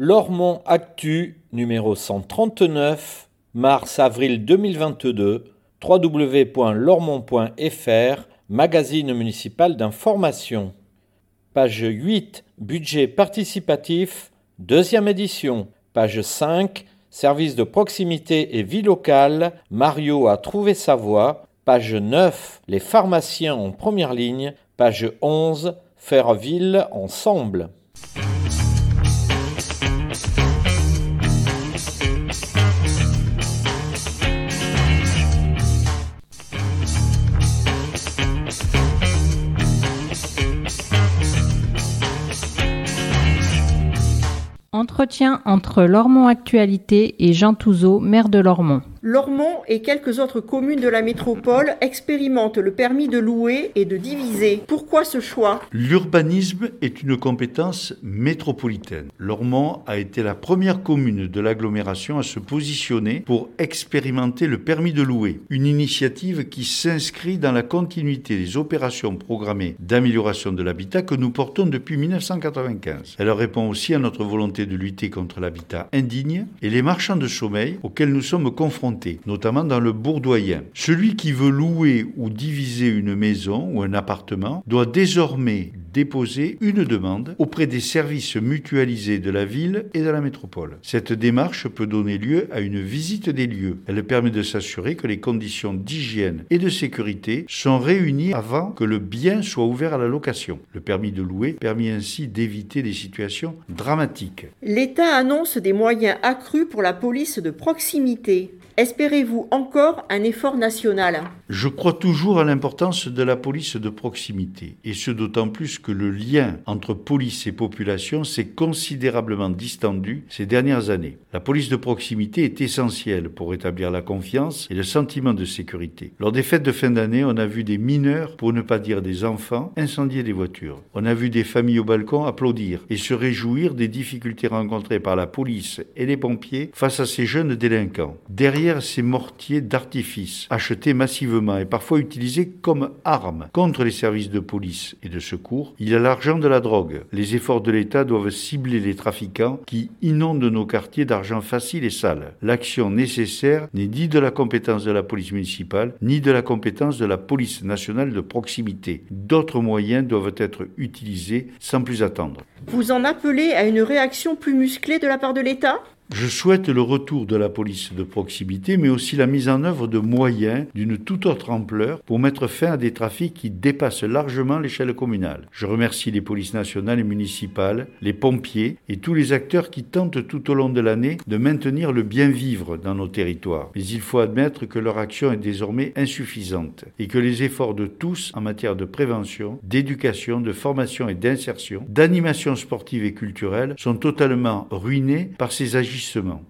Lormont Actu numéro 139, mars-avril 2022, www.lormont.fr, magazine municipal d'information. Page 8, budget participatif, deuxième édition. Page 5, service de proximité et vie locale, Mario a trouvé sa voie. Page 9, les pharmaciens en première ligne. Page 11, faire ville ensemble. Entretien entre Lormont Actualité et Jean Touzeau, maire de Lormont. Lormont et quelques autres communes de la métropole expérimentent le permis de louer et de diviser. Pourquoi ce choix? L'urbanisme est une compétence métropolitaine. Lormont a été la première commune de l'agglomération à se positionner pour expérimenter le permis de louer, une initiative qui s'inscrit dans la continuité des opérations programmées d'amélioration de l'habitat que nous portons depuis 1995. Elle répond aussi à notre volonté de lutter contre l'habitat indigne et les marchands de sommeil auxquels nous sommes confrontés notamment dans le bourdoyen. Celui qui veut louer ou diviser une maison ou un appartement doit désormais déposer une demande auprès des services mutualisés de la ville et de la métropole. Cette démarche peut donner lieu à une visite des lieux. Elle permet de s'assurer que les conditions d'hygiène et de sécurité sont réunies avant que le bien soit ouvert à la location. Le permis de louer permet ainsi d'éviter des situations dramatiques. L'État annonce des moyens accrus pour la police de proximité. Espérez-vous encore un effort national? Je crois toujours à l'importance de la police de proximité, et ce d'autant plus que le lien entre police et population s'est considérablement distendu ces dernières années. La police de proximité est essentielle pour établir la confiance et le sentiment de sécurité. Lors des fêtes de fin d'année, on a vu des mineurs, pour ne pas dire des enfants, incendier des voitures. On a vu des familles au balcon applaudir et se réjouir des difficultés rencontrées par la police et les pompiers face à ces jeunes délinquants. Derrière ces mortiers d'artifice, achetés massivement et parfois utilisés comme armes contre les services de police et de secours, il y a l'argent de la drogue. Les efforts de l'État doivent cibler les trafiquants qui inondent nos quartiers d'argent facile et sale. L'action nécessaire n'est ni de la compétence de la police municipale, ni de la compétence de la police nationale de proximité. D'autres moyens doivent être utilisés sans plus attendre. Vous en appelez à une réaction plus musclée de la part de l'État? Je souhaite le retour de la police de proximité, mais aussi la mise en œuvre de moyens d'une toute autre ampleur pour mettre fin à des trafics qui dépassent largement l'échelle communale. Je remercie les polices nationales et municipales, les pompiers et tous les acteurs qui tentent tout au long de l'année de maintenir le bien vivre dans nos territoires. Mais il faut admettre que leur action est désormais insuffisante et que les efforts de tous en matière de prévention, d'éducation, de formation et d'insertion, d'animation sportive et culturelle sont totalement ruinés par ces agissements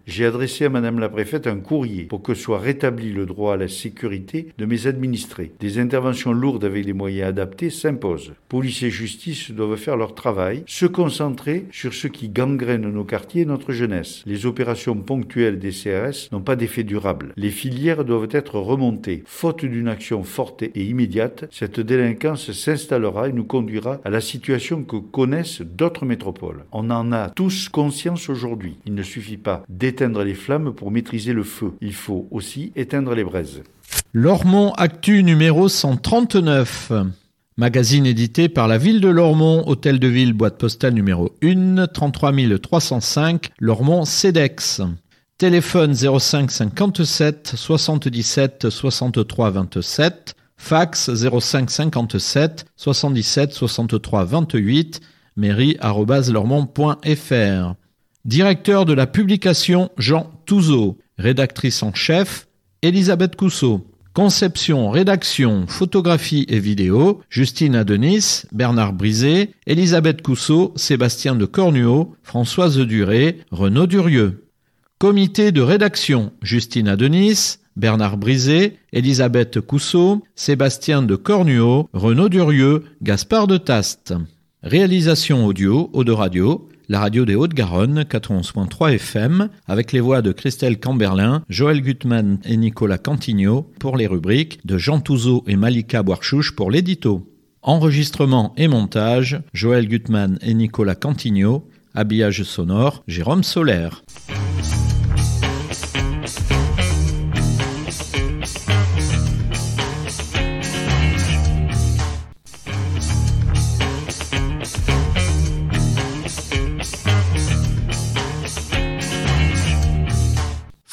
j'ai adressé à Madame la préfète un courrier pour que soit rétabli le droit à la sécurité de mes administrés. Des interventions lourdes avec des moyens adaptés s'imposent. Police et justice doivent faire leur travail, se concentrer sur ce qui gangrène nos quartiers et notre jeunesse. Les opérations ponctuelles des CRS n'ont pas d'effet durable. Les filières doivent être remontées. Faute d'une action forte et immédiate, cette délinquance s'installera et nous conduira à la situation que connaissent d'autres métropoles. On en a tous conscience aujourd'hui. Il ne suffit pas d'éteindre les flammes pour maîtriser le feu. Il faut aussi éteindre les braises. Lormont Actu numéro 139. Magazine édité par la ville de Lormont, hôtel de ville, boîte postale numéro 1, 33 305, Lormont CEDEX. Téléphone 05 57 77 63 27, fax 05 57 77 63 28, mairie.lormont.fr. Directeur de la publication Jean Touzeau. Rédactrice en chef Elisabeth Cousseau. Conception, rédaction, photographie et vidéo, Justine Adenis, Bernard Brisé, Elisabeth Cousseau, Sébastien de Cornuau, Françoise Duré, Renaud Durieux. Comité de rédaction, Justine Adenis, Bernard Brisé, Elisabeth Cousseau, Sébastien de Cornuau, Renaud Durieux, Gaspard de Taste. Réalisation audio, Eau de Radio, la radio des Hauts-de-Garonne, 91.3 FM, avec les voix de Christelle Camberlin, Joël Gutmann et Nicolas Cantigno pour les rubriques, de Jean Touzeau et Malika Boarchouche pour l'édito. Enregistrement et montage, Joël Gutmann et Nicolas Cantigno, Habillage sonore, Jérôme Solaire.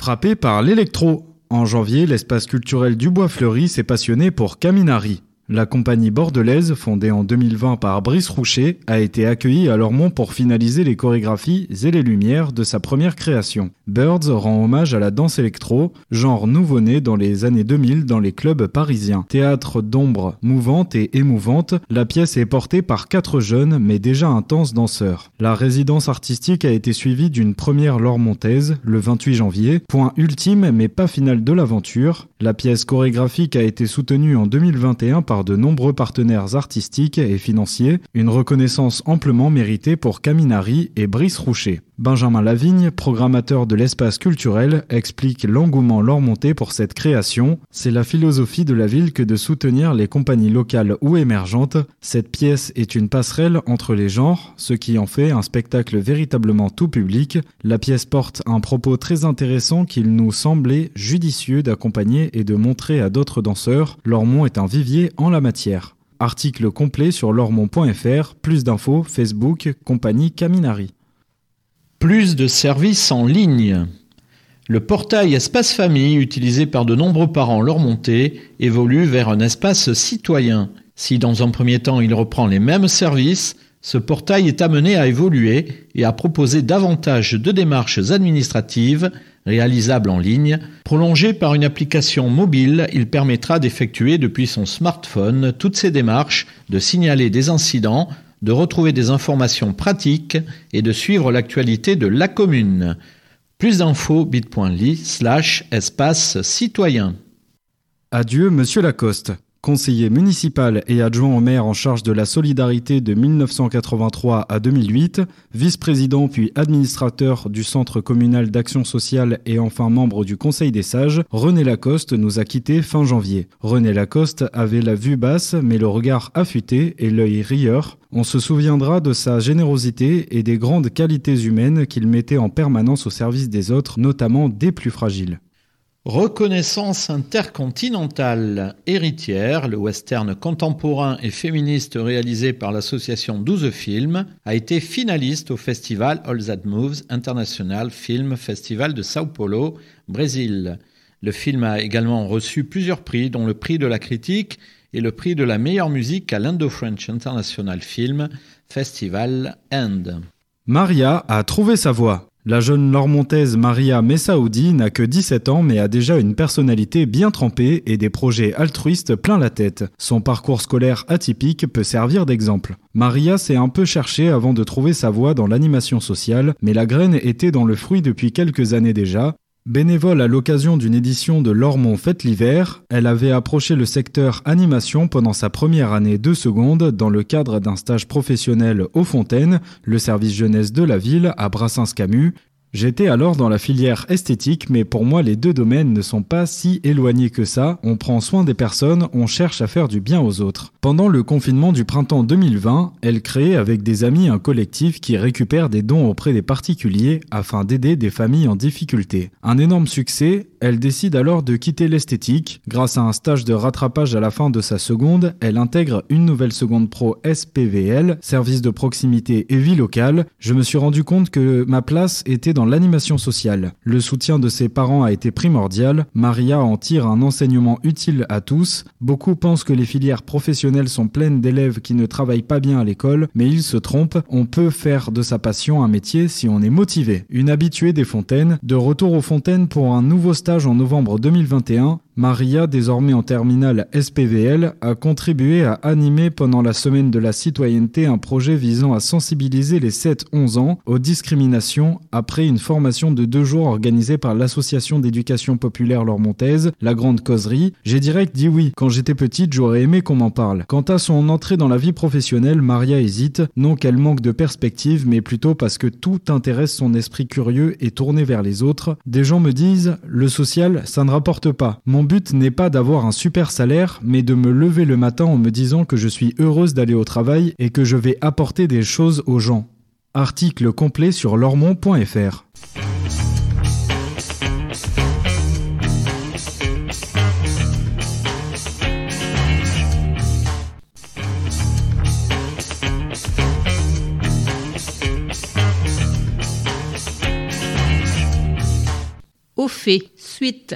Frappé par l'électro. En janvier, l'espace culturel du Bois Fleuri s'est passionné pour Caminari. La compagnie bordelaise, fondée en 2020 par Brice Roucher, a été accueillie à Lormont pour finaliser les chorégraphies et les lumières de sa première création. Birds rend hommage à la danse électro, genre nouveau-né dans les années 2000 dans les clubs parisiens. Théâtre d'ombre mouvante et émouvante, la pièce est portée par quatre jeunes mais déjà intenses danseurs. La résidence artistique a été suivie d'une première lormontaise le 28 janvier, point ultime mais pas final de l'aventure. La pièce chorégraphique a été soutenue en 2021 par de nombreux partenaires artistiques et financiers, une reconnaissance amplement méritée pour Caminari et Brice Roucher. Benjamin Lavigne, programmateur de l'espace culturel, explique l'engouement leur monté pour cette création. C'est la philosophie de la ville que de soutenir les compagnies locales ou émergentes. Cette pièce est une passerelle entre les genres, ce qui en fait un spectacle véritablement tout public. La pièce porte un propos très intéressant qu'il nous semblait judicieux d'accompagner et de montrer à d'autres danseurs. Lormont est un vivier la matière. Article complet sur lormont.fr, plus d'infos, Facebook, compagnie Caminari. Plus de services en ligne. Le portail Espace Famille, utilisé par de nombreux parents leur montée, évolue vers un espace citoyen. Si dans un premier temps il reprend les mêmes services, ce portail est amené à évoluer et à proposer davantage de démarches administratives réalisables en ligne. Prolongé par une application mobile, il permettra d'effectuer depuis son smartphone toutes ces démarches, de signaler des incidents, de retrouver des informations pratiques et de suivre l'actualité de la commune. Plus d'infos bit.ly slash espace citoyen. Adieu Monsieur Lacoste. Conseiller municipal et adjoint au maire en charge de la solidarité de 1983 à 2008, vice-président puis administrateur du Centre communal d'action sociale et enfin membre du Conseil des sages, René Lacoste nous a quittés fin janvier. René Lacoste avait la vue basse mais le regard affûté et l'œil rieur. On se souviendra de sa générosité et des grandes qualités humaines qu'il mettait en permanence au service des autres, notamment des plus fragiles. Reconnaissance intercontinentale héritière, le western contemporain et féministe réalisé par l'association 12 Films, a été finaliste au festival All That Moves International Film Festival de Sao Paulo, Brésil. Le film a également reçu plusieurs prix, dont le prix de la critique et le prix de la meilleure musique à l'Indo-French International Film Festival End. Maria a trouvé sa voie. La jeune lormontaise Maria Messaoudi n'a que 17 ans mais a déjà une personnalité bien trempée et des projets altruistes plein la tête. Son parcours scolaire atypique peut servir d'exemple. Maria s'est un peu cherchée avant de trouver sa voie dans l'animation sociale, mais la graine était dans le fruit depuis quelques années déjà, Bénévole à l'occasion d'une édition de Lormont Fête l'hiver, elle avait approché le secteur animation pendant sa première année de seconde dans le cadre d'un stage professionnel aux Fontaines, le service jeunesse de la ville à Brassens-Camus, J'étais alors dans la filière esthétique, mais pour moi les deux domaines ne sont pas si éloignés que ça. On prend soin des personnes, on cherche à faire du bien aux autres. Pendant le confinement du printemps 2020, elle crée avec des amis un collectif qui récupère des dons auprès des particuliers afin d'aider des familles en difficulté. Un énorme succès, elle décide alors de quitter l'esthétique. Grâce à un stage de rattrapage à la fin de sa seconde, elle intègre une nouvelle seconde pro SPVL, service de proximité et vie locale. Je me suis rendu compte que ma place était dans l'animation sociale. Le soutien de ses parents a été primordial. Maria en tire un enseignement utile à tous. Beaucoup pensent que les filières professionnelles sont pleines d'élèves qui ne travaillent pas bien à l'école, mais ils se trompent. On peut faire de sa passion un métier si on est motivé. Une habituée des fontaines, de retour aux fontaines pour un nouveau stage en novembre 2021, Maria, désormais en terminale SPVL, a contribué à animer pendant la semaine de la citoyenneté un projet visant à sensibiliser les 7-11 ans aux discriminations après une formation de deux jours organisée par l'association d'éducation populaire lormontaise, la Grande Causerie. J'ai direct dit oui. Quand j'étais petite, j'aurais aimé qu'on m'en parle. Quant à son entrée dans la vie professionnelle, Maria hésite, non qu'elle manque de perspective, mais plutôt parce que tout intéresse son esprit curieux et tourné vers les autres. Des gens me disent, le social, ça ne rapporte pas. But n'est pas d'avoir un super salaire, mais de me lever le matin en me disant que je suis heureuse d'aller au travail et que je vais apporter des choses aux gens. Article complet sur lormont.fr. Au fait, suite.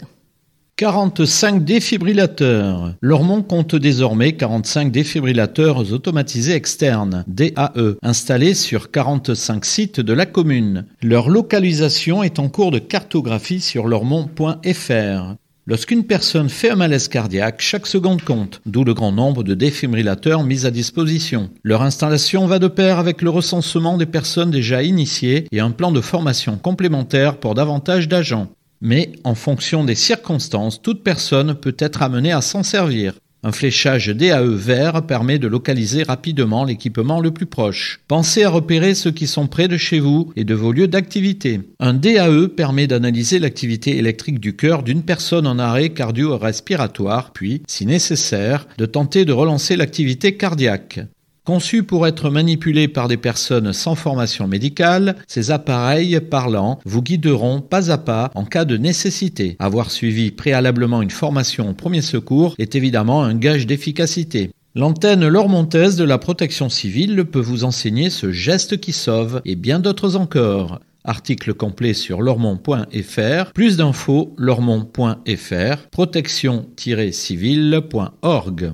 45 défibrillateurs. Lormont compte désormais 45 défibrillateurs automatisés externes, DAE, installés sur 45 sites de la commune. Leur localisation est en cours de cartographie sur lormont.fr. Lorsqu'une personne fait un malaise cardiaque, chaque seconde compte, d'où le grand nombre de défibrillateurs mis à disposition. Leur installation va de pair avec le recensement des personnes déjà initiées et un plan de formation complémentaire pour davantage d'agents. Mais en fonction des circonstances, toute personne peut être amenée à s'en servir. Un fléchage DAE vert permet de localiser rapidement l'équipement le plus proche. Pensez à repérer ceux qui sont près de chez vous et de vos lieux d'activité. Un DAE permet d'analyser l'activité électrique du cœur d'une personne en arrêt cardio-respiratoire, puis, si nécessaire, de tenter de relancer l'activité cardiaque. Conçus pour être manipulés par des personnes sans formation médicale, ces appareils parlants vous guideront pas à pas en cas de nécessité. Avoir suivi préalablement une formation au premier secours est évidemment un gage d'efficacité. L'antenne lormontaise de la protection civile peut vous enseigner ce geste qui sauve et bien d'autres encore. Article complet sur lormont.fr. Plus d'infos lormont.fr. protection-civile.org.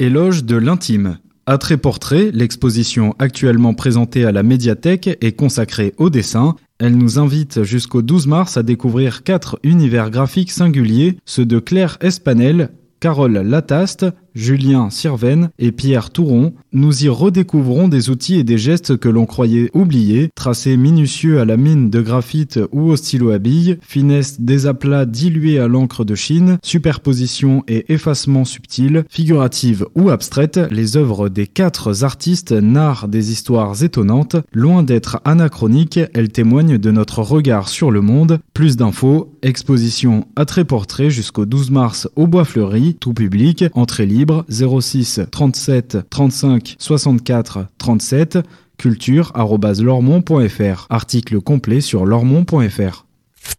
Éloge de l'intime. Attrait Portrait, l'exposition actuellement présentée à la médiathèque est consacrée au dessin. Elle nous invite jusqu'au 12 mars à découvrir quatre univers graphiques singuliers, ceux de Claire Espanel, Carole Lataste, Julien Sirven et Pierre Touron, nous y redécouvrons des outils et des gestes que l'on croyait oubliés, tracés minutieux à la mine de graphite ou au stylo à billes, finesse des aplats dilués à l'encre de Chine, superposition et effacement subtil, figurative ou abstraite, les œuvres des quatre artistes narrent des histoires étonnantes. Loin d'être anachroniques, elles témoignent de notre regard sur le monde. Plus d'infos, exposition à trait portrait jusqu'au 12 mars au Bois Fleuri, tout public, entrée libre 06 37 35 64 37 culture@lormont.fr. Article complet sur lormont.fr.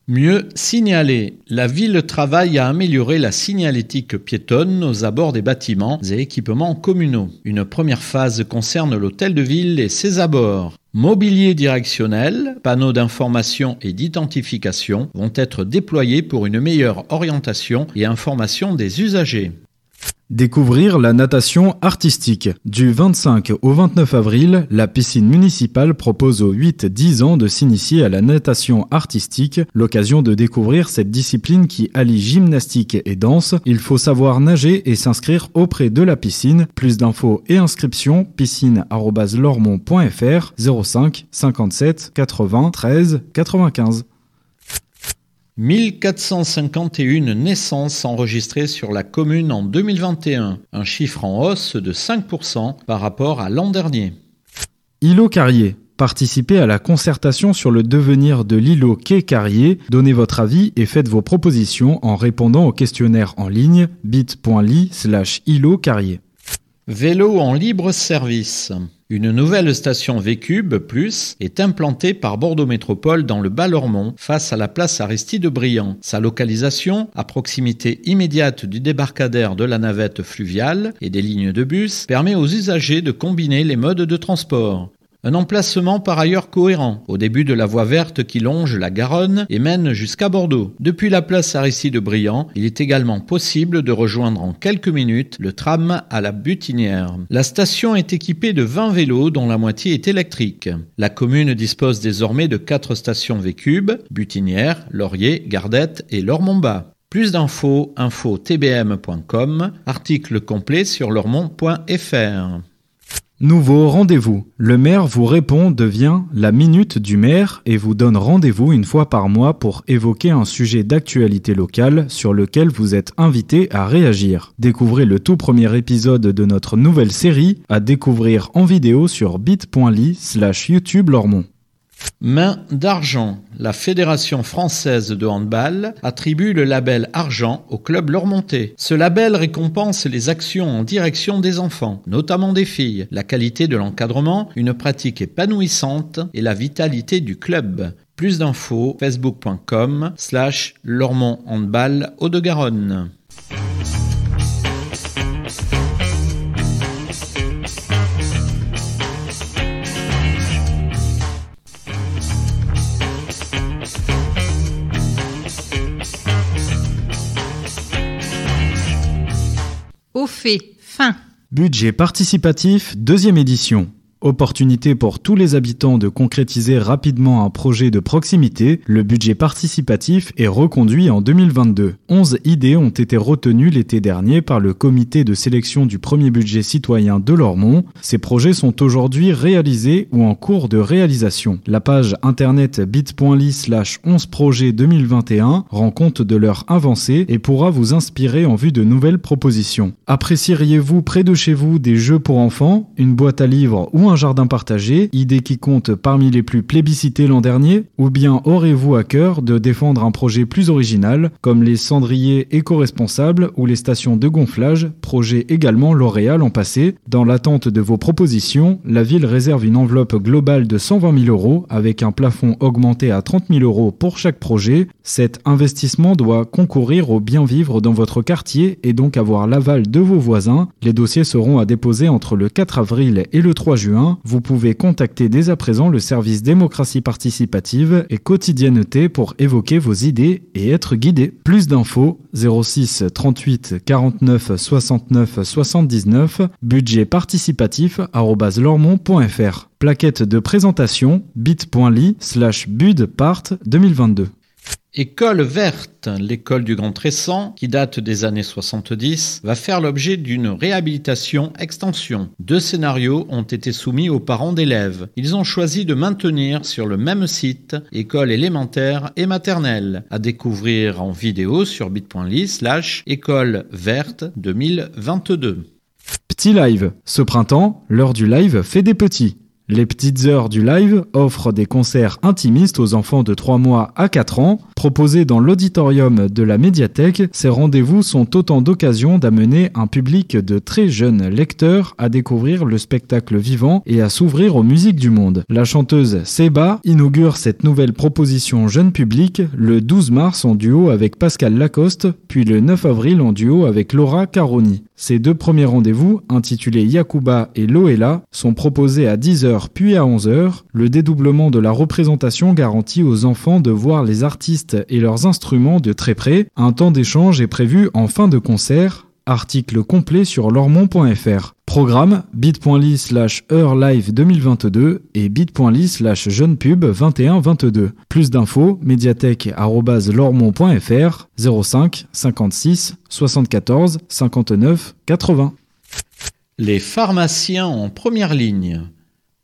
Mieux signaler. La ville travaille à améliorer la signalétique piétonne aux abords des bâtiments et équipements communaux. Une première phase concerne l'hôtel de ville et ses abords. Mobilier directionnel, panneaux d'information et d'identification vont être déployés pour une meilleure orientation et information des usagers. Découvrir la natation artistique. Du 25 au 29 avril, la piscine municipale propose aux 8-10 ans de s'initier à la natation artistique, l'occasion de découvrir cette discipline qui allie gymnastique et danse. Il faut savoir nager et s'inscrire auprès de la piscine. Plus d'infos et inscriptions, piscine.lormont.fr 05 57 80 13 95. 1451 naissances enregistrées sur la commune en 2021, un chiffre en hausse de 5% par rapport à l'an dernier. Îlot Carrier. Participez à la concertation sur le devenir de l'îlot Quai Carrier, donnez votre avis et faites vos propositions en répondant au questionnaire en ligne bit.ly slash îlot carrier. Vélo en libre service. Une nouvelle station V-Cube Plus est implantée par Bordeaux Métropole dans le Bas-Lormont face à la place Aristide Briand. Sa localisation, à proximité immédiate du débarcadère de la navette fluviale et des lignes de bus, permet aux usagers de combiner les modes de transport. Un emplacement par ailleurs cohérent, au début de la voie verte qui longe la Garonne et mène jusqu'à Bordeaux. Depuis la place Aristide Briand, il est également possible de rejoindre en quelques minutes le tram à la Butinière. La station est équipée de 20 vélos dont la moitié est électrique. La commune dispose désormais de 4 stations V-Cube, Butinière, Laurier, Gardette et Lormont-Bas. Plus d'infos, info-tbm.com, article complet sur lormont.fr. Nouveau rendez-vous. Le maire vous répond devient la minute du maire et vous donne rendez-vous une fois par mois pour évoquer un sujet d'actualité locale sur lequel vous êtes invité à réagir. Découvrez le tout premier épisode de notre nouvelle série à découvrir en vidéo sur bit.ly slash YouTube Lormont. Main d'argent. La Fédération française de handball attribue le label argent au club Lormontais. Ce label récompense les actions en direction des enfants, notamment des filles, la qualité de l'encadrement, une pratique épanouissante et la vitalité du club. Plus d'infos, facebook.com slash Lormont Handball Haut-de-Garonne. Au fait, fin. Budget participatif, deuxième édition. Opportunité pour tous les habitants de concrétiser rapidement un projet de proximité, le budget participatif est reconduit en 2022. 11 idées ont été retenues l'été dernier par le comité de sélection du premier budget citoyen de Lormont. Ces projets sont aujourd'hui réalisés ou en cours de réalisation. La page internet bit.ly slash 11 projets 2021 rend compte de leur avancée et pourra vous inspirer en vue de nouvelles propositions. Apprécieriez-vous près de chez vous des jeux pour enfants, une boîte à livres ou un jardin partagé, idée qui compte parmi les plus plébiscitées l'an dernier, ou bien aurez-vous à cœur de défendre un projet plus original, comme les cendriers éco-responsables ou les stations de gonflage, projet également lauréat l'an passé. Dans l'attente de vos propositions, la ville réserve une enveloppe globale de 120 000 euros avec un plafond augmenté à 30 000 euros pour chaque projet. Cet investissement doit concourir au bien vivre dans votre quartier et donc avoir l'aval de vos voisins. Les dossiers seront à déposer entre le 4 avril et le 3 juin vous pouvez contacter dès à présent le service démocratie participative et quotidienneté pour évoquer vos idées et être guidé. Plus d'infos 06 38 49 69 79 budget participatif lormont.fr Plaquette de présentation bit.ly slash budpart 2022 École verte, l'école du Grand Tressan, qui date des années 70, va faire l'objet d'une réhabilitation extension. Deux scénarios ont été soumis aux parents d'élèves. Ils ont choisi de maintenir sur le même site école élémentaire et maternelle, à découvrir en vidéo sur bit.ly slash école verte 2022. Petit live. Ce printemps, l'heure du live fait des petits. Les petites heures du live offrent des concerts intimistes aux enfants de 3 mois à 4 ans. Proposés dans l'auditorium de la médiathèque, ces rendez-vous sont autant d'occasions d'amener un public de très jeunes lecteurs à découvrir le spectacle vivant et à s'ouvrir aux musiques du monde. La chanteuse Seba inaugure cette nouvelle proposition jeune public le 12 mars en duo avec Pascal Lacoste, puis le 9 avril en duo avec Laura Caroni. Ces deux premiers rendez-vous, intitulés Yakuba et Loela, sont proposés à 10h puis à 11h. Le dédoublement de la représentation garantit aux enfants de voir les artistes et leurs instruments de très près. Un temps d'échange est prévu en fin de concert. Article complet sur lormont.fr. Programme bit.ly slash heurelive 2022 et bit.ly slash jeunepub 2122. Plus d'infos, médiathèque.lormont.fr 05 56 74 59 80. Les pharmaciens en première ligne.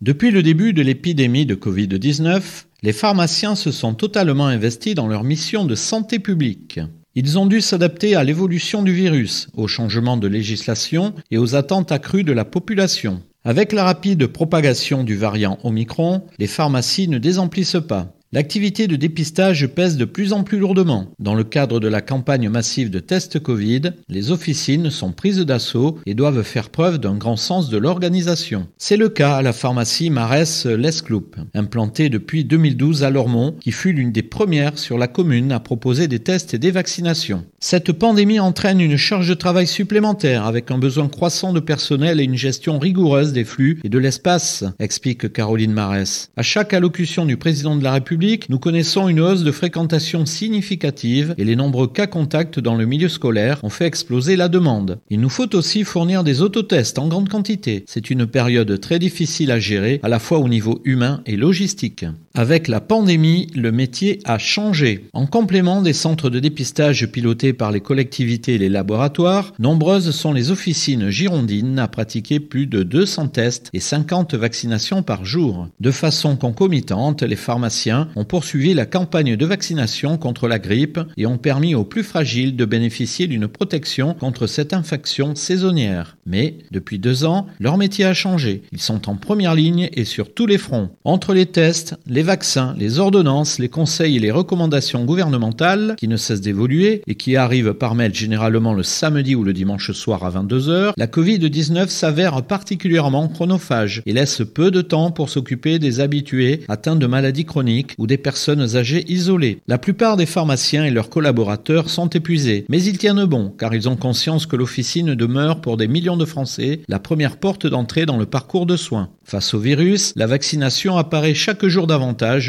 Depuis le début de l'épidémie de Covid-19, les pharmaciens se sont totalement investis dans leur mission de santé publique. Ils ont dû s'adapter à l'évolution du virus, aux changements de législation et aux attentes accrues de la population. Avec la rapide propagation du variant Omicron, les pharmacies ne désemplissent pas. L'activité de dépistage pèse de plus en plus lourdement. Dans le cadre de la campagne massive de tests Covid, les officines sont prises d'assaut et doivent faire preuve d'un grand sens de l'organisation. C'est le cas à la pharmacie Marès Lescloup, implantée depuis 2012 à Lormont, qui fut l'une des premières sur la commune à proposer des tests et des vaccinations. Cette pandémie entraîne une charge de travail supplémentaire avec un besoin croissant de personnel et une gestion rigoureuse des flux et de l'espace, explique Caroline Marès. À chaque allocution du président de la République, nous connaissons une hausse de fréquentation significative et les nombreux cas contacts dans le milieu scolaire ont fait exploser la demande. Il nous faut aussi fournir des autotests en grande quantité. C'est une période très difficile à gérer, à la fois au niveau humain et logistique. Avec la pandémie, le métier a changé. En complément des centres de dépistage pilotés par les collectivités et les laboratoires, nombreuses sont les officines girondines à pratiquer plus de 200 tests et 50 vaccinations par jour. De façon concomitante, les pharmaciens ont poursuivi la campagne de vaccination contre la grippe et ont permis aux plus fragiles de bénéficier d'une protection contre cette infection saisonnière. Mais, depuis deux ans, leur métier a changé. Ils sont en première ligne et sur tous les fronts. Entre les tests, les les vaccins, les ordonnances, les conseils et les recommandations gouvernementales qui ne cessent d'évoluer et qui arrivent par mail généralement le samedi ou le dimanche soir à 22h, la Covid-19 s'avère particulièrement chronophage et laisse peu de temps pour s'occuper des habitués atteints de maladies chroniques ou des personnes âgées isolées. La plupart des pharmaciens et leurs collaborateurs sont épuisés, mais ils tiennent bon car ils ont conscience que l'officine demeure pour des millions de Français la première porte d'entrée dans le parcours de soins. Face au virus, la vaccination apparaît chaque jour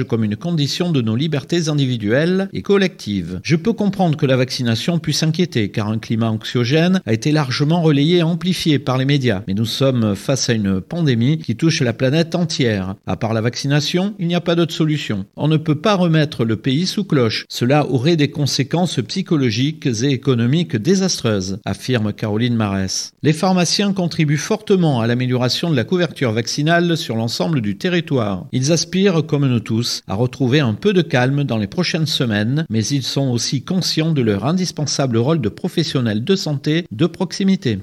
comme une condition de nos libertés individuelles et collectives. Je peux comprendre que la vaccination puisse inquiéter car un climat anxiogène a été largement relayé et amplifié par les médias. Mais nous sommes face à une pandémie qui touche la planète entière. À part la vaccination, il n'y a pas d'autre solution. On ne peut pas remettre le pays sous cloche. Cela aurait des conséquences psychologiques et économiques désastreuses, affirme Caroline Marès. Les pharmaciens contribuent fortement à l'amélioration de la couverture vaccinale sur l'ensemble du territoire. Ils aspirent, comme nous tous, à retrouver un peu de calme dans les prochaines semaines, mais ils sont aussi conscients de leur indispensable rôle de professionnels de santé de proximité.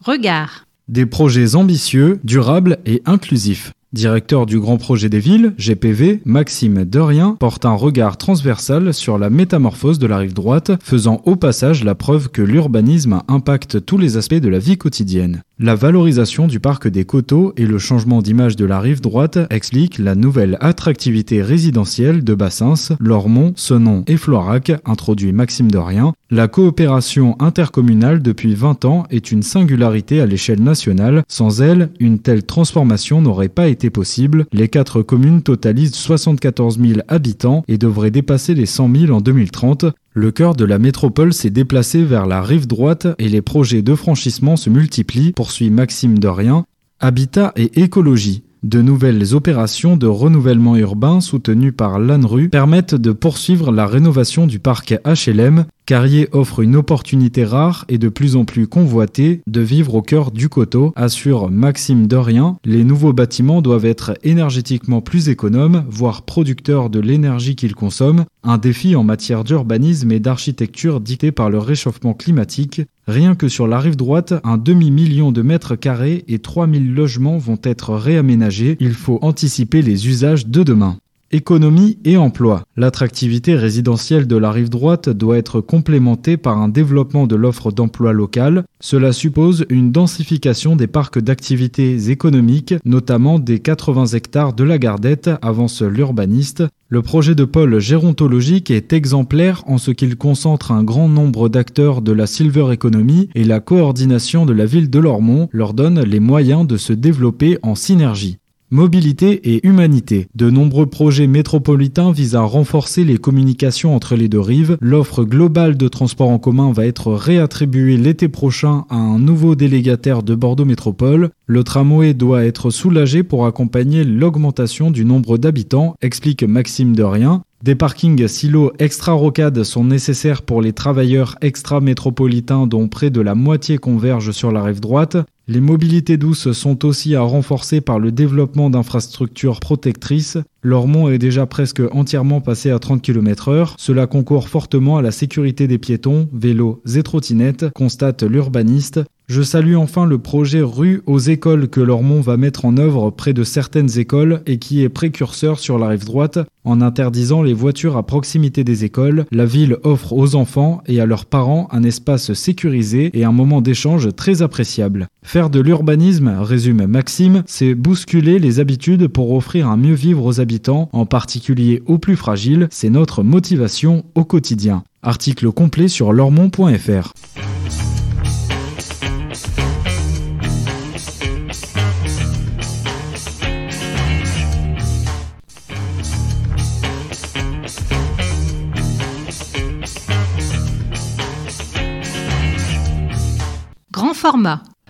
Regard. Des projets ambitieux, durables et inclusifs. Directeur du Grand Projet des Villes, GPV, Maxime Derrien porte un regard transversal sur la métamorphose de la rive droite, faisant au passage la preuve que l'urbanisme impacte tous les aspects de la vie quotidienne. La valorisation du parc des Coteaux et le changement d'image de la rive droite expliquent la nouvelle attractivité résidentielle de Bassins, Lormont, Senon et Floirac, introduit Maxime Derrien. La coopération intercommunale depuis 20 ans est une singularité à l'échelle nationale. Sans elle, une telle transformation n'aurait pas été possible. Les quatre communes totalisent 74 000 habitants et devraient dépasser les 100 000 en 2030. Le cœur de la métropole s'est déplacé vers la rive droite et les projets de franchissement se multiplient, poursuit Maxime Dorien. Habitat et écologie. De nouvelles opérations de renouvellement urbain soutenues par l'ANRU permettent de poursuivre la rénovation du parc HLM. Carrier offre une opportunité rare et de plus en plus convoitée de vivre au cœur du coteau, assure Maxime Dorien. Les nouveaux bâtiments doivent être énergétiquement plus économes, voire producteurs de l'énergie qu'ils consomment. Un défi en matière d'urbanisme et d'architecture dicté par le réchauffement climatique. Rien que sur la rive droite, un demi-million de mètres carrés et 3000 logements vont être réaménagés. Il faut anticiper les usages de demain. Économie et emploi. L'attractivité résidentielle de la rive droite doit être complémentée par un développement de l'offre d'emploi locale. Cela suppose une densification des parcs d'activités économiques, notamment des 80 hectares de la Gardette, avance l'urbaniste. Le projet de pôle gérontologique est exemplaire en ce qu'il concentre un grand nombre d'acteurs de la silver economy et la coordination de la ville de Lormont leur donne les moyens de se développer en synergie. Mobilité et humanité. De nombreux projets métropolitains visent à renforcer les communications entre les deux rives. L'offre globale de transport en commun va être réattribuée l'été prochain à un nouveau délégataire de Bordeaux Métropole. Le tramway doit être soulagé pour accompagner l'augmentation du nombre d'habitants, explique Maxime Derrien. Des parkings silos extra-rocades sont nécessaires pour les travailleurs extra-métropolitains dont près de la moitié convergent sur la rive droite. Les mobilités douces sont aussi à renforcer par le développement d'infrastructures protectrices. Lormont est déjà presque entièrement passé à 30 km heure. Cela concourt fortement à la sécurité des piétons, vélos et trottinettes, constate l'urbaniste. Je salue enfin le projet Rue aux écoles que Lormont va mettre en œuvre près de certaines écoles et qui est précurseur sur la rive droite. En interdisant les voitures à proximité des écoles, la ville offre aux enfants et à leurs parents un espace sécurisé et un moment d'échange très appréciable. Faire de l'urbanisme, résume Maxime, c'est bousculer les habitudes pour offrir un mieux vivre aux habitants, en particulier aux plus fragiles, c'est notre motivation au quotidien. Article complet sur lormont.fr.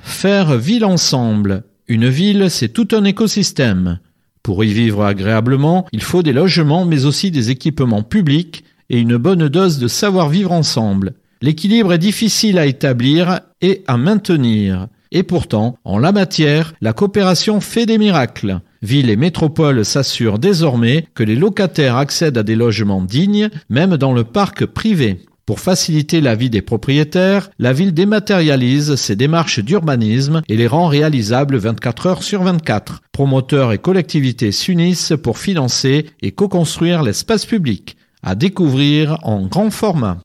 Faire ville ensemble. Une ville, c'est tout un écosystème. Pour y vivre agréablement, il faut des logements, mais aussi des équipements publics et une bonne dose de savoir-vivre ensemble. L'équilibre est difficile à établir et à maintenir. Et pourtant, en la matière, la coopération fait des miracles. Villes et métropoles s'assurent désormais que les locataires accèdent à des logements dignes, même dans le parc privé. Pour faciliter la vie des propriétaires, la ville dématérialise ses démarches d'urbanisme et les rend réalisables 24 heures sur 24. Promoteurs et collectivités s'unissent pour financer et co-construire l'espace public. À découvrir en grand format.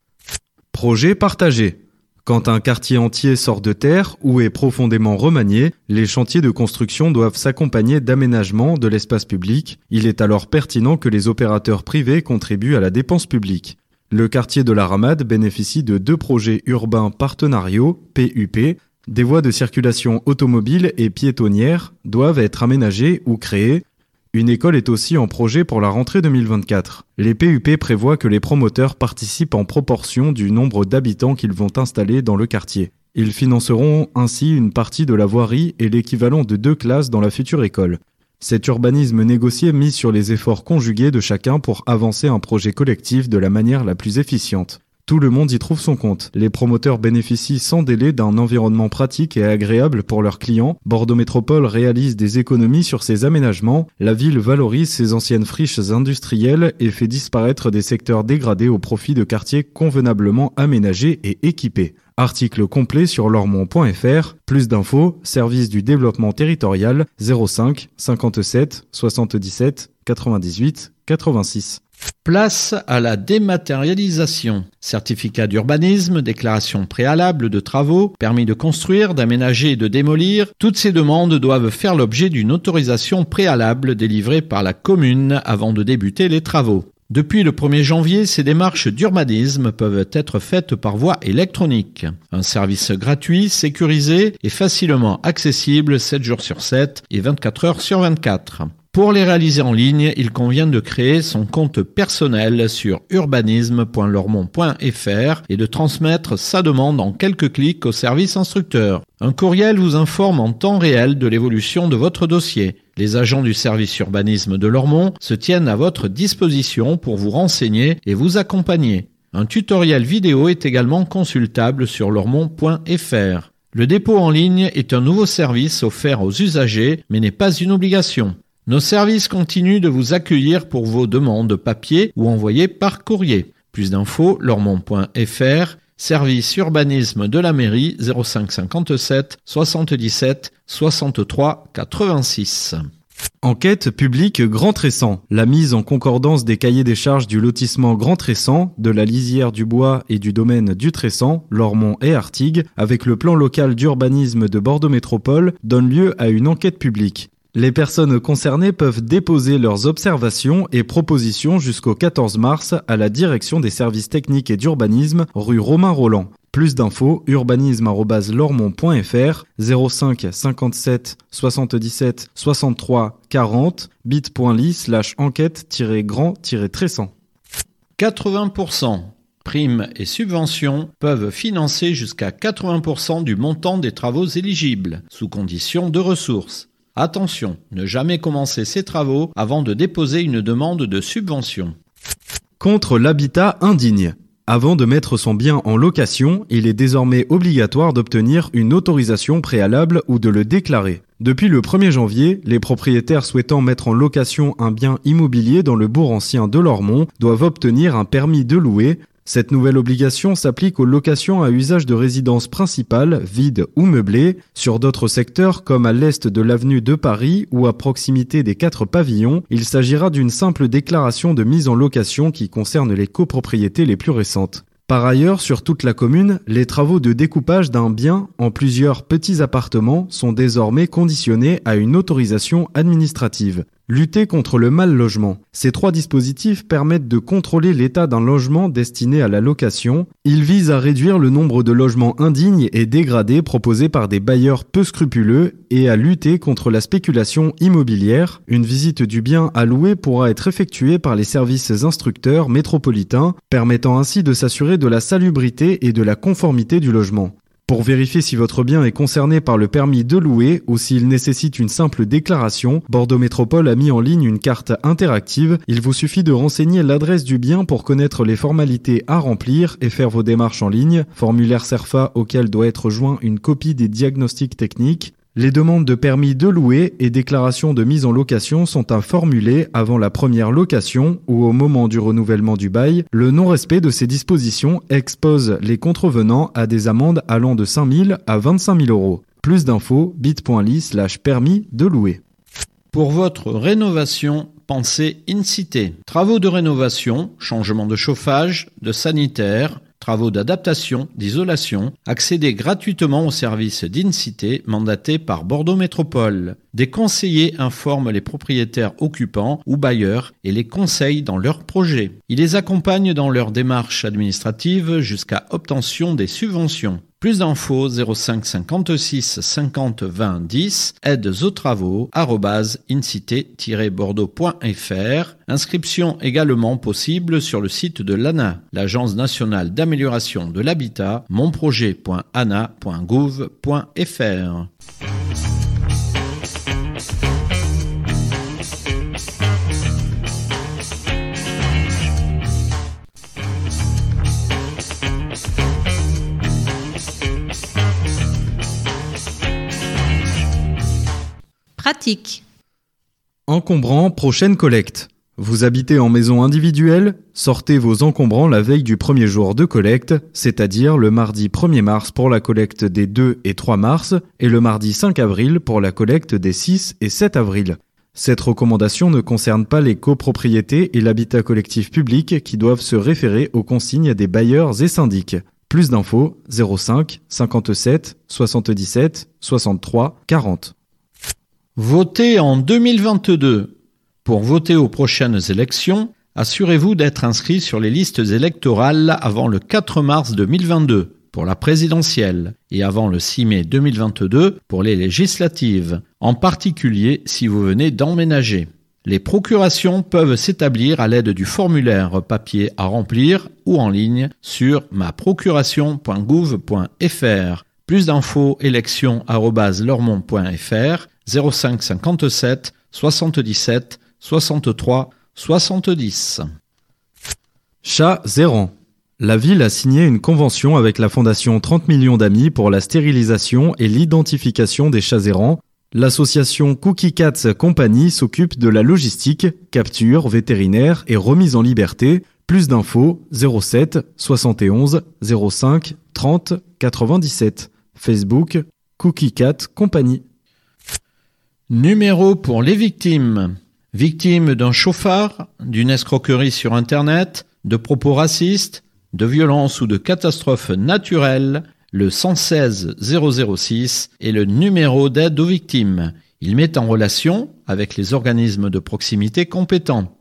Projet partagé. Quand un quartier entier sort de terre ou est profondément remanié, les chantiers de construction doivent s'accompagner d'aménagement de l'espace public. Il est alors pertinent que les opérateurs privés contribuent à la dépense publique. Le quartier de la Ramade bénéficie de deux projets urbains partenariaux, PUP. Des voies de circulation automobile et piétonnières doivent être aménagées ou créées. Une école est aussi en projet pour la rentrée 2024. Les PUP prévoient que les promoteurs participent en proportion du nombre d'habitants qu'ils vont installer dans le quartier. Ils financeront ainsi une partie de la voirie et l'équivalent de deux classes dans la future école. Cet urbanisme négocié mise sur les efforts conjugués de chacun pour avancer un projet collectif de la manière la plus efficiente. Tout le monde y trouve son compte. Les promoteurs bénéficient sans délai d'un environnement pratique et agréable pour leurs clients. Bordeaux Métropole réalise des économies sur ses aménagements. La ville valorise ses anciennes friches industrielles et fait disparaître des secteurs dégradés au profit de quartiers convenablement aménagés et équipés. Article complet sur lormont.fr. Plus d'infos, service du développement territorial 05 57 77 98 86. Place à la dématérialisation. Certificat d'urbanisme, déclaration préalable de travaux, permis de construire, d'aménager et de démolir, toutes ces demandes doivent faire l'objet d'une autorisation préalable délivrée par la commune avant de débuter les travaux. Depuis le 1er janvier, ces démarches d'urbanisme peuvent être faites par voie électronique. Un service gratuit, sécurisé et facilement accessible 7 jours sur 7 et 24 heures sur 24. Pour les réaliser en ligne, il convient de créer son compte personnel sur urbanisme.lormont.fr et de transmettre sa demande en quelques clics au service instructeur. Un courriel vous informe en temps réel de l'évolution de votre dossier. Les agents du service urbanisme de Lormont se tiennent à votre disposition pour vous renseigner et vous accompagner. Un tutoriel vidéo est également consultable sur lormont.fr. Le dépôt en ligne est un nouveau service offert aux usagers mais n'est pas une obligation. Nos services continuent de vous accueillir pour vos demandes papier ou envoyées par courrier. Plus d'infos, lormont.fr, service urbanisme de la mairie 05 57 77 63 86. Enquête publique Grand Tressan. La mise en concordance des cahiers des charges du lotissement Grand Tressan, de la lisière du bois et du domaine du Tressan, Lormont et Artigues, avec le plan local d'urbanisme de Bordeaux Métropole, donne lieu à une enquête publique. Les personnes concernées peuvent déposer leurs observations et propositions jusqu'au 14 mars à la direction des services techniques et d'urbanisme rue Romain Roland. Plus d'infos, urbanisme.lormont.fr 05 57 77 63 40 bit.ly slash enquête-grand-tressant. 80% primes et subventions peuvent financer jusqu'à 80% du montant des travaux éligibles, sous condition de ressources. Attention, ne jamais commencer ces travaux avant de déposer une demande de subvention. Contre l'habitat indigne. Avant de mettre son bien en location, il est désormais obligatoire d'obtenir une autorisation préalable ou de le déclarer. Depuis le 1er janvier, les propriétaires souhaitant mettre en location un bien immobilier dans le bourg ancien de Lormont doivent obtenir un permis de louer, cette nouvelle obligation s'applique aux locations à usage de résidence principale, vide ou meublée, sur d'autres secteurs comme à l'est de l'avenue de Paris ou à proximité des quatre pavillons, il s'agira d'une simple déclaration de mise en location qui concerne les copropriétés les plus récentes. Par ailleurs, sur toute la commune, les travaux de découpage d'un bien en plusieurs petits appartements sont désormais conditionnés à une autorisation administrative. Lutter contre le mal logement. Ces trois dispositifs permettent de contrôler l'état d'un logement destiné à la location. Ils visent à réduire le nombre de logements indignes et dégradés proposés par des bailleurs peu scrupuleux et à lutter contre la spéculation immobilière. Une visite du bien à louer pourra être effectuée par les services instructeurs métropolitains, permettant ainsi de s'assurer de la salubrité et de la conformité du logement. Pour vérifier si votre bien est concerné par le permis de louer ou s'il nécessite une simple déclaration, Bordeaux Métropole a mis en ligne une carte interactive. Il vous suffit de renseigner l'adresse du bien pour connaître les formalités à remplir et faire vos démarches en ligne. Formulaire CERFA auquel doit être joint une copie des diagnostics techniques. Les demandes de permis de louer et déclarations de mise en location sont à formuler avant la première location ou au moment du renouvellement du bail. Le non-respect de ces dispositions expose les contrevenants à des amendes allant de 5 000 à 25 000 euros. Plus d'infos, bit.ly slash permis de louer. Pour votre rénovation, pensez Incité. Travaux de rénovation, changement de chauffage, de sanitaire, travaux d'adaptation, d'isolation, accédez gratuitement aux services d'Incité mandatés par Bordeaux Métropole. Des conseillers informent les propriétaires occupants ou bailleurs et les conseillent dans leurs projets. Ils les accompagnent dans leurs démarches administratives jusqu'à obtention des subventions. Plus d'infos 05 56 50 20 10 aides aux travaux incité-bordeaux.fr Inscription également possible sur le site de l'ANA, l'Agence nationale d'amélioration de l'habitat, monprojet.ana.gouv.fr. Pratique. Encombrant, prochaine collecte. Vous habitez en maison individuelle Sortez vos encombrants la veille du premier jour de collecte, c'est-à-dire le mardi 1er mars pour la collecte des 2 et 3 mars et le mardi 5 avril pour la collecte des 6 et 7 avril. Cette recommandation ne concerne pas les copropriétés et l'habitat collectif public qui doivent se référer aux consignes des bailleurs et syndics. Plus d'infos 05 57 77 63 40. Votez en 2022. Pour voter aux prochaines élections, assurez-vous d'être inscrit sur les listes électorales avant le 4 mars 2022 pour la présidentielle et avant le 6 mai 2022 pour les législatives, en particulier si vous venez d'emménager. Les procurations peuvent s'établir à l'aide du formulaire papier à remplir ou en ligne sur maprocuration.gouv.fr. Plus d'infos élections@lormont.fr 05 57 77 63 70. Chat zérant. La ville a signé une convention avec la fondation 30 millions d'amis pour la stérilisation et l'identification des chats errants. L'association Cookie Cats Company s'occupe de la logistique, capture, vétérinaire et remise en liberté. Plus d'infos 07 71 05 30 97. Facebook Cookie Cat Company. Numéro pour les victimes. Victimes d'un chauffard, d'une escroquerie sur Internet, de propos racistes, de violences ou de catastrophes naturelles, le 116 006 est le numéro d'aide aux victimes. Il met en relation avec les organismes de proximité compétents,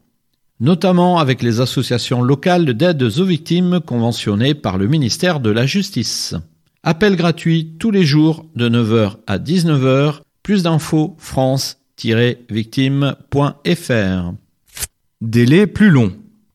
notamment avec les associations locales d'aide aux victimes conventionnées par le ministère de la Justice. Appel gratuit tous les jours de 9h à 19h plus d'infos france-victime.fr. Délai plus long.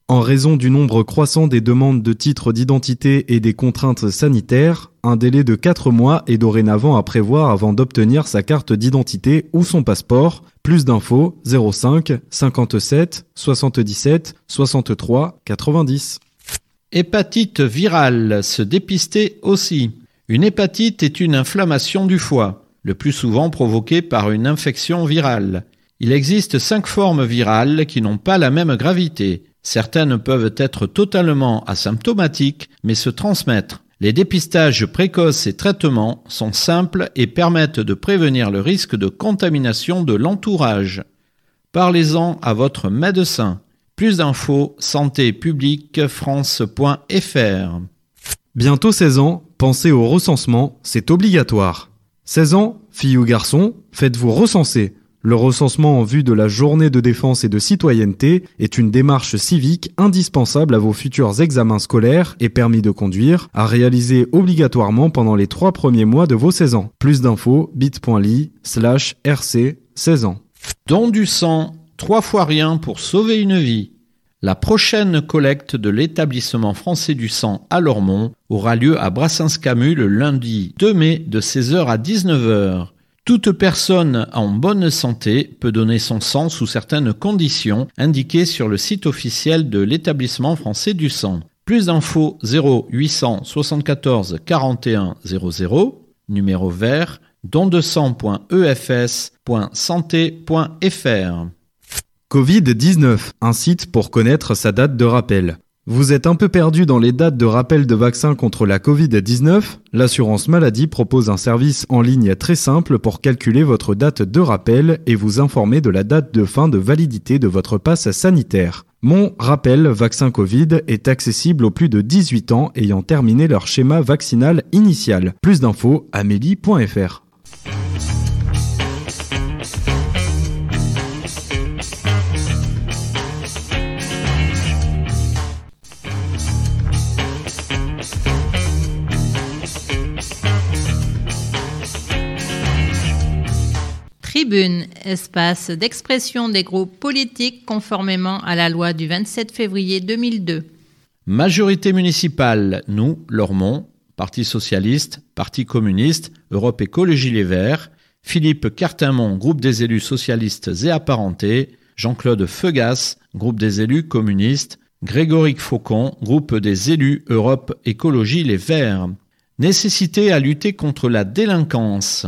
En raison du nombre croissant des demandes de titres d'identité et des contraintes sanitaires, un délai de 4 mois est dorénavant à prévoir avant d'obtenir sa carte d'identité ou son passeport. Plus d'infos 05 57 77 63 90. Hépatite virale, se dépister aussi. Une hépatite est une inflammation du foie le plus souvent provoquée par une infection virale. Il existe cinq formes virales qui n'ont pas la même gravité. Certaines peuvent être totalement asymptomatiques, mais se transmettre. Les dépistages précoces et traitements sont simples et permettent de prévenir le risque de contamination de l'entourage. Parlez-en à votre médecin. Plus d'infos santépubliquefrance.fr. Bientôt 16 ans, pensez au recensement, c'est obligatoire. 16 ans, filles ou garçons, faites-vous recenser. Le recensement en vue de la journée de défense et de citoyenneté est une démarche civique indispensable à vos futurs examens scolaires et permis de conduire, à réaliser obligatoirement pendant les trois premiers mois de vos 16 ans. Plus d'infos, bit.ly slash rc 16 ans. Don du sang, trois fois rien pour sauver une vie. La prochaine collecte de l'établissement français du sang à Lormont aura lieu à Brassens-Camus le lundi 2 mai de 16h à 19h. Toute personne en bonne santé peut donner son sang sous certaines conditions indiquées sur le site officiel de l'établissement français du sang. Plus d'infos 0 874 41 00, numéro vert, don de sang.efs.santé.fr. Covid-19, un site pour connaître sa date de rappel. Vous êtes un peu perdu dans les dates de rappel de vaccins contre la Covid-19 L'assurance maladie propose un service en ligne très simple pour calculer votre date de rappel et vous informer de la date de fin de validité de votre passe sanitaire. Mon rappel vaccin Covid est accessible aux plus de 18 ans ayant terminé leur schéma vaccinal initial. Plus d'infos amélie.fr. Tribune, espace d'expression des groupes politiques conformément à la loi du 27 février 2002. Majorité municipale, nous, Lormont, Parti socialiste, Parti communiste, Europe Écologie Les Verts, Philippe Cartimont, groupe des élus socialistes et apparentés, Jean-Claude Feugas, groupe des élus communistes, Grégoric Faucon, groupe des élus Europe Écologie Les Verts. Nécessité à lutter contre la délinquance.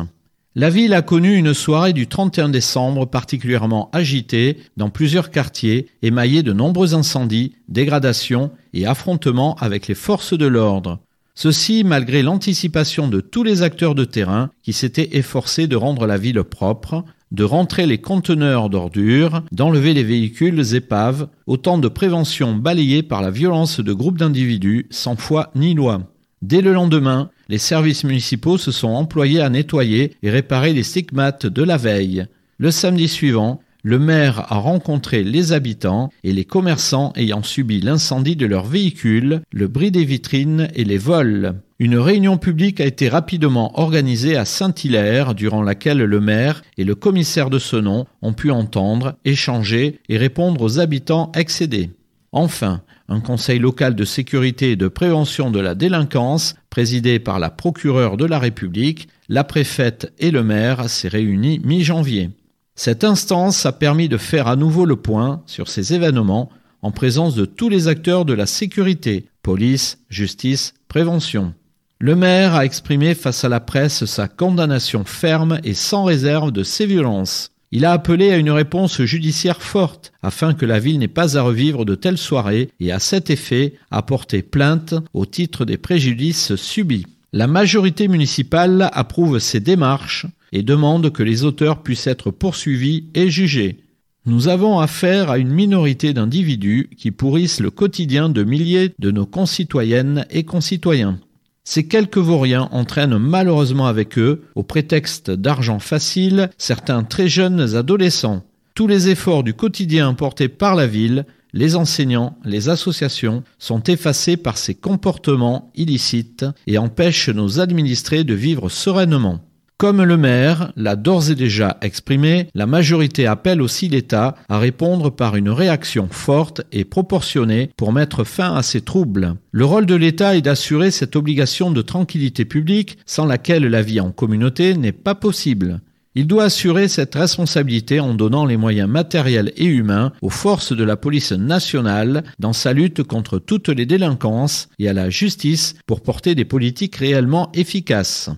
La ville a connu une soirée du 31 décembre particulièrement agitée dans plusieurs quartiers, émaillée de nombreux incendies, dégradations et affrontements avec les forces de l'ordre. Ceci malgré l'anticipation de tous les acteurs de terrain qui s'étaient efforcés de rendre la ville propre, de rentrer les conteneurs d'ordures, d'enlever les véhicules épaves, autant de préventions balayées par la violence de groupes d'individus sans foi ni loi. Dès le lendemain, les services municipaux se sont employés à nettoyer et réparer les stigmates de la veille. Le samedi suivant, le maire a rencontré les habitants et les commerçants ayant subi l'incendie de leurs véhicules, le bris des vitrines et les vols. Une réunion publique a été rapidement organisée à Saint-Hilaire durant laquelle le maire et le commissaire de ce nom ont pu entendre, échanger et répondre aux habitants excédés. Enfin, un conseil local de sécurité et de prévention de la délinquance, présidé par la procureure de la République, la préfète et le maire, s'est réuni mi-janvier. Cette instance a permis de faire à nouveau le point sur ces événements en présence de tous les acteurs de la sécurité, police, justice, prévention. Le maire a exprimé face à la presse sa condamnation ferme et sans réserve de ces violences. Il a appelé à une réponse judiciaire forte afin que la ville n'ait pas à revivre de telles soirées et à cet effet a porté plainte au titre des préjudices subis. La majorité municipale approuve ces démarches et demande que les auteurs puissent être poursuivis et jugés. Nous avons affaire à une minorité d'individus qui pourrissent le quotidien de milliers de nos concitoyennes et concitoyens. Ces quelques vauriens entraînent malheureusement avec eux, au prétexte d'argent facile, certains très jeunes adolescents. Tous les efforts du quotidien portés par la ville, les enseignants, les associations sont effacés par ces comportements illicites et empêchent nos administrés de vivre sereinement. Comme le maire l'a d'ores et déjà exprimé, la majorité appelle aussi l'État à répondre par une réaction forte et proportionnée pour mettre fin à ces troubles. Le rôle de l'État est d'assurer cette obligation de tranquillité publique sans laquelle la vie en communauté n'est pas possible. Il doit assurer cette responsabilité en donnant les moyens matériels et humains aux forces de la police nationale dans sa lutte contre toutes les délinquances et à la justice pour porter des politiques réellement efficaces.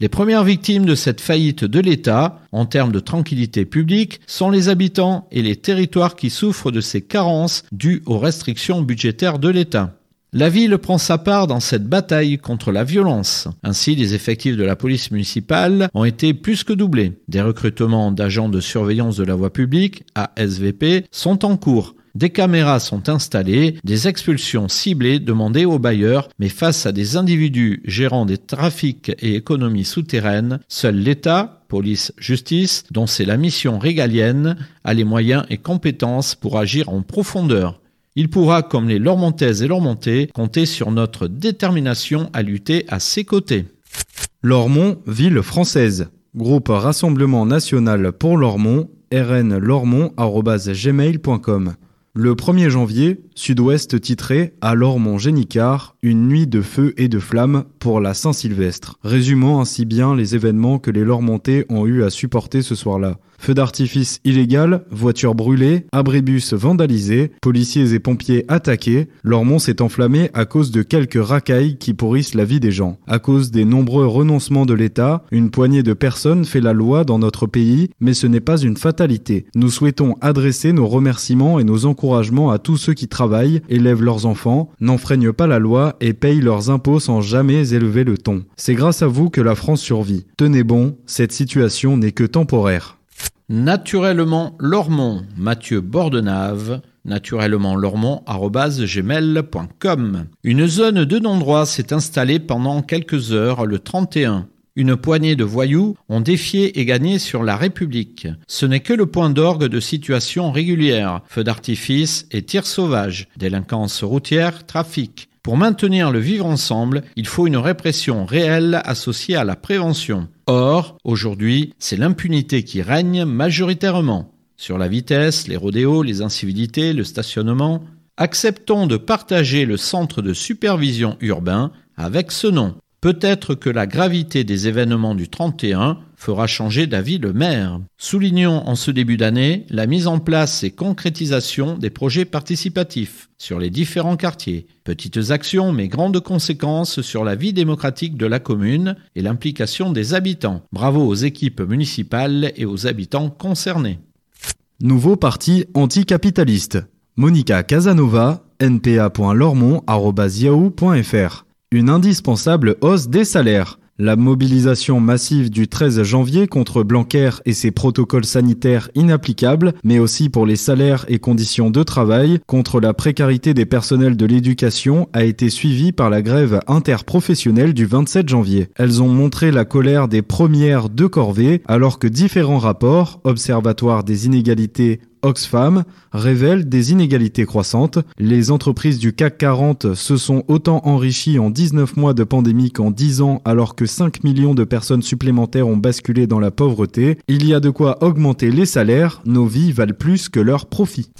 Les premières victimes de cette faillite de l'État, en termes de tranquillité publique, sont les habitants et les territoires qui souffrent de ces carences dues aux restrictions budgétaires de l'État. La ville prend sa part dans cette bataille contre la violence. Ainsi, les effectifs de la police municipale ont été plus que doublés. Des recrutements d'agents de surveillance de la voie publique, ASVP, sont en cours. Des caméras sont installées, des expulsions ciblées demandées aux bailleurs, mais face à des individus gérant des trafics et économies souterraines, seul l'État, police, justice, dont c'est la mission régalienne, a les moyens et compétences pour agir en profondeur. Il pourra, comme les Lormontaises et Lormontais, compter sur notre détermination à lutter à ses côtés. Lormont, ville française. Groupe Rassemblement National pour Lormont, rnlormont.gmail.com Le 1er janvier, Sud-Ouest titrait Alors mon génicard, une nuit de feu et de flammes pour la Saint-Sylvestre, résumant ainsi bien les événements que les Lormontais ont eu à supporter ce soir-là. Feu d'artifice illégal, voitures brûlées, abribus vandalisés, policiers et pompiers attaqués, Lormont s'est enflammé à cause de quelques racailles qui pourrissent la vie des gens. À cause des nombreux renoncements de l'État, une poignée de personnes fait la loi dans notre pays, mais ce n'est pas une fatalité. Nous souhaitons adresser nos remerciements et nos encouragements à tous ceux qui travaillent, élèvent leurs enfants, n'enfreignent pas la loi et payent leurs impôts sans jamais élever le ton. C'est grâce à vous que la France survit. Tenez bon, cette situation n'est que temporaire. Naturellement Lormont, Mathieu Bordenave, naturellement lormont.gmail.com. Une zone de non-droit s'est installée pendant quelques heures le 31. Une poignée de voyous ont défié et gagné sur la République. Ce n'est que le point d'orgue de situations régulières, feux d'artifice et tirs sauvages, délinquance routière, trafic. Pour maintenir le vivre ensemble, il faut une répression réelle associée à la prévention. Or, aujourd'hui, c'est l'impunité qui règne majoritairement. Sur la vitesse, les rodéos, les incivilités, le stationnement, acceptons de partager le centre de supervision urbain avec ce nom. Peut-être que la gravité des événements du 31 fera changer d'avis le maire. Soulignons en ce début d'année la mise en place et concrétisation des projets participatifs sur les différents quartiers. Petites actions mais grandes conséquences sur la vie démocratique de la commune et l'implication des habitants. Bravo aux équipes municipales et aux habitants concernés. Nouveau parti anticapitaliste. Monica Casanova, npa.lormont.yahoo.fr une indispensable hausse des salaires. La mobilisation massive du 13 janvier contre Blanquer et ses protocoles sanitaires inapplicables, mais aussi pour les salaires et conditions de travail, contre la précarité des personnels de l'éducation, a été suivie par la grève interprofessionnelle du 27 janvier. Elles ont montré la colère des premières de corvée, alors que différents rapports, Observatoire des inégalités Oxfam révèle des inégalités croissantes. Les entreprises du CAC 40 se sont autant enrichies en 19 mois de pandémie qu'en 10 ans alors que 5 millions de personnes supplémentaires ont basculé dans la pauvreté. Il y a de quoi augmenter les salaires, nos vies valent plus que leurs profits.